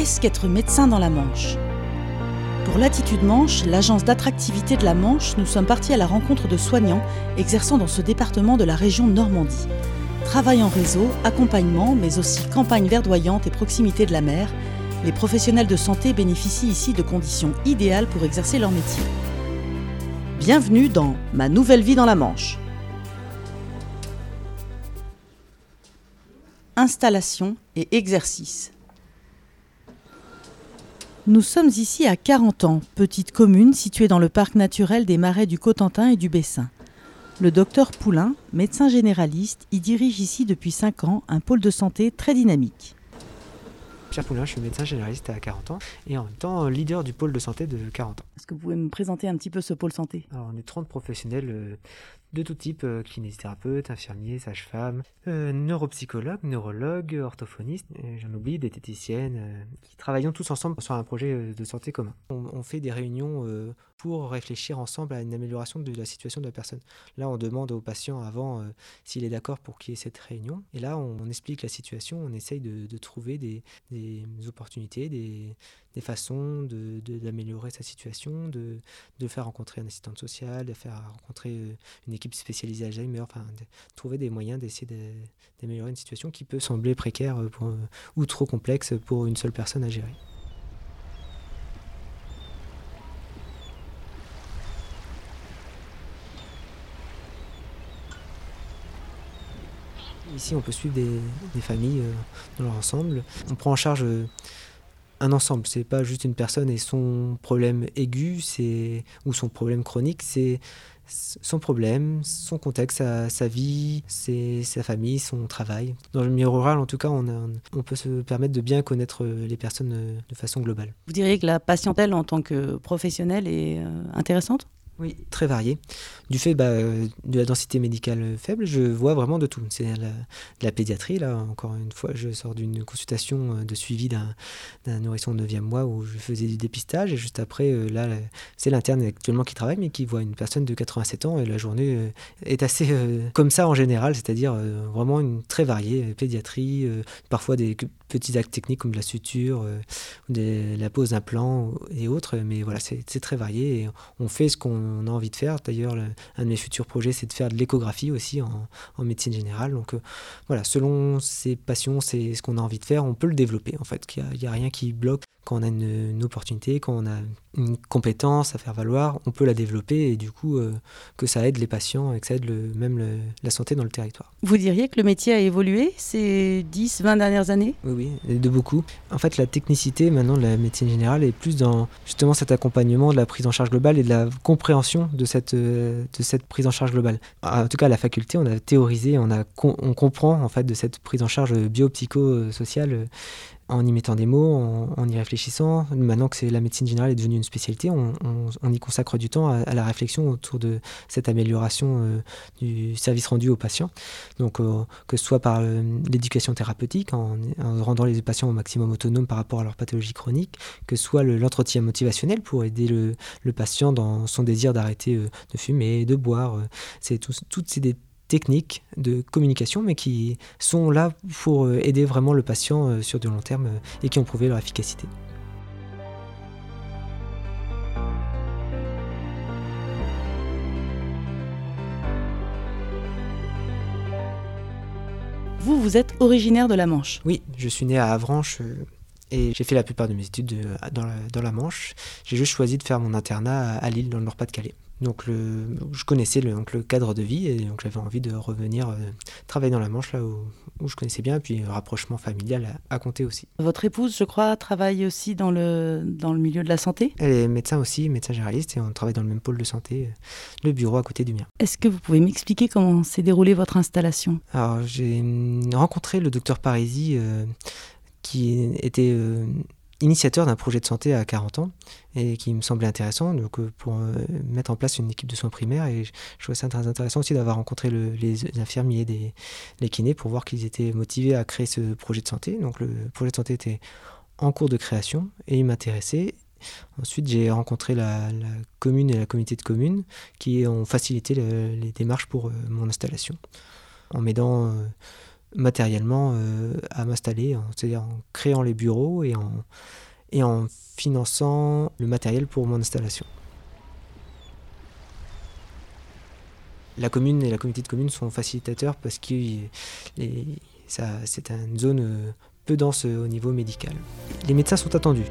Qu'est-ce qu'être médecin dans la Manche? Pour l'Attitude Manche, l'agence d'attractivité de la Manche, nous sommes partis à la rencontre de soignants exerçant dans ce département de la région Normandie. Travail en réseau, accompagnement, mais aussi campagne verdoyante et proximité de la mer, les professionnels de santé bénéficient ici de conditions idéales pour exercer leur métier. Bienvenue dans Ma nouvelle vie dans la Manche. Installation et exercice. Nous sommes ici à 40 ans, petite commune située dans le parc naturel des marais du Cotentin et du Bessin. Le docteur Poulain, médecin généraliste, y dirige ici depuis 5 ans un pôle de santé très dynamique. Pierre Poulain, je suis médecin généraliste à 40 ans et en même temps leader du pôle de santé de 40 ans. Est-ce que vous pouvez me présenter un petit peu ce pôle santé? Alors, on est 30 professionnels euh, de tout type, euh, kinésithérapeutes, infirmiers, sages-femmes, euh, neuropsychologues, neurologues, orthophonistes, j'en oublie, des téticiennes, euh, qui travaillons tous ensemble sur un projet euh, de santé commun. On, fait des réunions euh, pour réfléchir ensemble à une amélioration de la situation de la personne. Là, on demande au patient avant euh, s'il est d'accord pour qu'il y ait cette réunion. Et là, on, explique la situation, on essaye de, de trouver des, opportunités, des, façons d'améliorer de, d'améliorer sa situation, de, de faire rencontrer un assistant social, de faire rencontrer euh, une spécialisée Alzheimer, enfin, trouver des moyens d'essayer de- d'améliorer une situation qui peut sembler précaire euh, euh, ou trop complexe pour une seule personne à gérer. Ici, on peut suivre des, familles euh, dans leur ensemble. On prend en charge un ensemble. C'est pas juste une personne et son problème aigu, c'est ou son problème chronique. C'est son problème, son contexte, sa, sa vie, c'est sa famille, son travail. Dans le milieu rural, en tout cas, on, on peut se permettre de bien connaître euh, les personnes euh, de façon globale. Vous diriez que la patientèle en tant que professionnelle est euh, intéressante? Oui, très varié. Du fait bah, de la densité médicale faible, je vois vraiment de tout. C'est de la pédiatrie, là, encore une fois, je sors d'une consultation euh, de suivi d'un nourrisson de 9e mois où je faisais du dépistage, et juste après, euh, là, c'est l'interne actuellement qui travaille, mais qui voit une personne de 87 ans, et la journée euh, est assez comme ça en général, c'est-à-dire vraiment une très variée pédiatrie, parfois des petits actes techniques comme de la suture, des- la pose d'implants et autres, mais voilà, c'est très varié, et on fait ce qu'on a envie de faire. D'ailleurs, le- un de mes futurs projets, c'est de faire de l'échographie aussi en, en médecine générale. Donc euh, voilà, selon ses passions, c'est ce qu'on a envie de faire, on peut le développer en fait. Il n'y a, rien qui bloque. Quand on a une, une opportunité, quand on a une compétence à faire valoir, on peut la développer et du coup euh, que ça aide les patients et que ça aide le- même le- la santé dans le territoire. Vous diriez que le métier a évolué ces 10, 20 dernières années? Oui, oui, de beaucoup. En fait, la technicité maintenant de la médecine générale est plus dans justement cet accompagnement de la prise en charge globale et de la compréhension de cette, euh, de cette prise en charge globale. En tout cas, à la faculté, on a théorisé, on, a, on comprend en fait de cette prise en charge biopsychosociale en y mettant des mots, en, y réfléchissant. Maintenant que c'est la médecine générale est devenue une spécialité, on, y consacre du temps à, la réflexion autour de cette amélioration euh, du service rendu aux patients. Donc, euh, que ce soit par euh, l'éducation thérapeutique, en, en rendant les patients au maximum autonomes par rapport à leur pathologie chronique, que ce soit le- l'entretien motivationnel pour aider le, patient dans son désir d'arrêter de fumer, de boire. c'est tout- toutes ces techniques de communication, mais qui sont là pour euh, aider vraiment le patient euh, sur du long terme euh, et qui ont prouvé leur efficacité. Vous, vous êtes originaire de la Manche. Oui, je suis né à Avranches et j'ai fait la plupart de mes études dans, la, dans la Manche. J'ai juste choisi de faire mon internat à, à Lille, dans le Nord-Pas-de-Calais. Donc le, je connaissais le, donc le cadre de vie et donc j'avais envie de revenir euh, travailler dans la Manche, là où, où je connaissais bien, et puis rapprochement familial à, à compter aussi. Votre épouse, je crois, travaille aussi dans le, dans le milieu de la santé? Elle est médecin aussi, médecin généraliste, et on travaille dans le même pôle de santé, euh, le bureau à côté du mien. Est-ce que vous pouvez m'expliquer comment s'est déroulée votre installation? Alors, j'ai rencontré le docteur Parisi, euh, qui était euh, initiateur d'un projet de santé à 40 ans et qui me semblait intéressant donc, euh, pour euh, mettre en place une équipe de soins primaires. Et je trouvais ça très intéressant aussi d'avoir rencontré le- les infirmiers, des, les kinés, pour voir qu'ils étaient motivés à créer ce projet de santé. Donc, le projet de santé était en cours de création et il m'intéressait. Ensuite, j'ai rencontré la, commune et la communauté de communes qui ont facilité le- les démarches pour euh, mon installation en m'aidant euh, matériellement à m'installer, c'est-à-dire en créant les bureaux et en, et en finançant le matériel pour mon installation. La commune et la communauté de communes sont facilitateurs parce que c'est une zone peu dense au niveau médical. Les médecins sont attendus.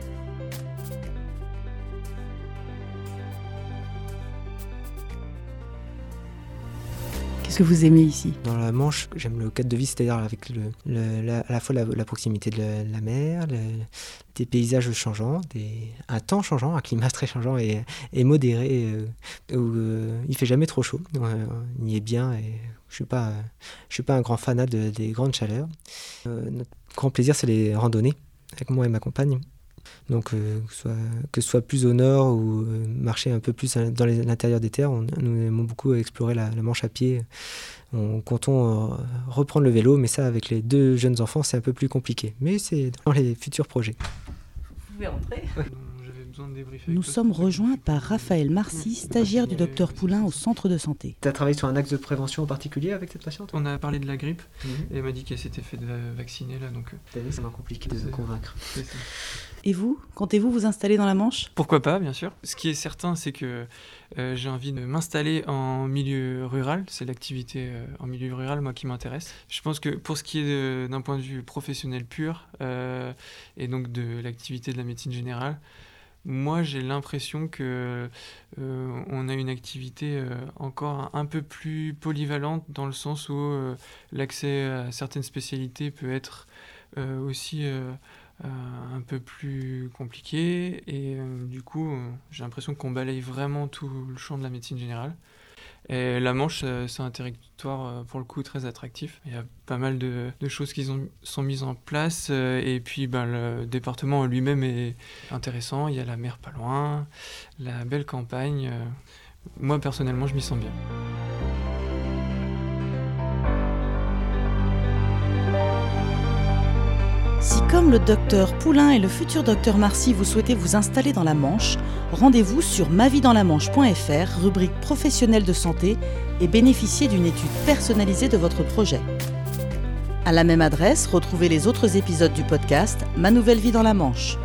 Que vous aimez ici Dans la Manche, j'aime le cadre de vie, c'est-à-dire avec le, à la fois la, proximité de la, mer, des paysages changeants, des, un temps changeant, un climat très changeant et, modéré, euh, où euh, il fait jamais trop chaud. on y est bien et je suis suis pas un grand fanat des grandes chaleurs. Euh, notre grand plaisir, c'est les randonnées avec moi et ma compagne. Donc, que, ce soit, que soit plus au nord ou marcher un peu plus dans l'intérieur des terres, on, nous aimons beaucoup explorer la, Manche à pied. On comptons reprendre le vélo, mais ça, avec les deux jeunes enfants, c'est un peu plus compliqué. Mais c'est dans les futurs projets. Vous pouvez rentrer nous sommes rejoints par Raphaël Marcy, stagiaire du docteur Poulain au centre de santé. Tu as travaillé sur un axe de prévention en particulier avec cette patiente? On a parlé de la grippe mhm. et elle m'a dit qu'elle s'était fait vacciner là. Donc... Euh, ça m'a compliqué de convaincre. Et vous, comptez-vous vous installer dans la Manche? Pourquoi pas, bien sûr. Ce qui est certain, c'est que euh, j'ai envie de m'installer en milieu rural. C'est l'activité euh, en milieu rural, moi, qui m'intéresse. Je pense que pour ce qui est d'un point de vue professionnel pur, et donc de l'activité de la médecine générale, moi j'ai l'impression que euh, on a une activité euh, encore un peu plus polyvalente dans le sens où euh, l'accès à certaines spécialités peut être aussi un peu plus compliqué et du coup j'ai l'impression qu'on balaye vraiment tout le champ de la médecine générale. La Manche, euh, c'est un territoire euh, pour le coup très attractif. Il y a pas mal de, choses qui sont mises en place. Euh, et puis ben, le département lui-même est intéressant. Il y a la mer pas loin, la belle campagne. Moi personnellement, je m'y sens bien. Comme le docteur Poulain et le futur docteur Marcy, vous souhaitez vous installer dans la Manche, rendez-vous sur maviesdanslamанche.fr, rubrique professionnelle de santé, et bénéficiez d'une étude personnalisée de votre projet. À la même adresse, retrouvez les autres épisodes du podcast Ma nouvelle vie dans la Manche.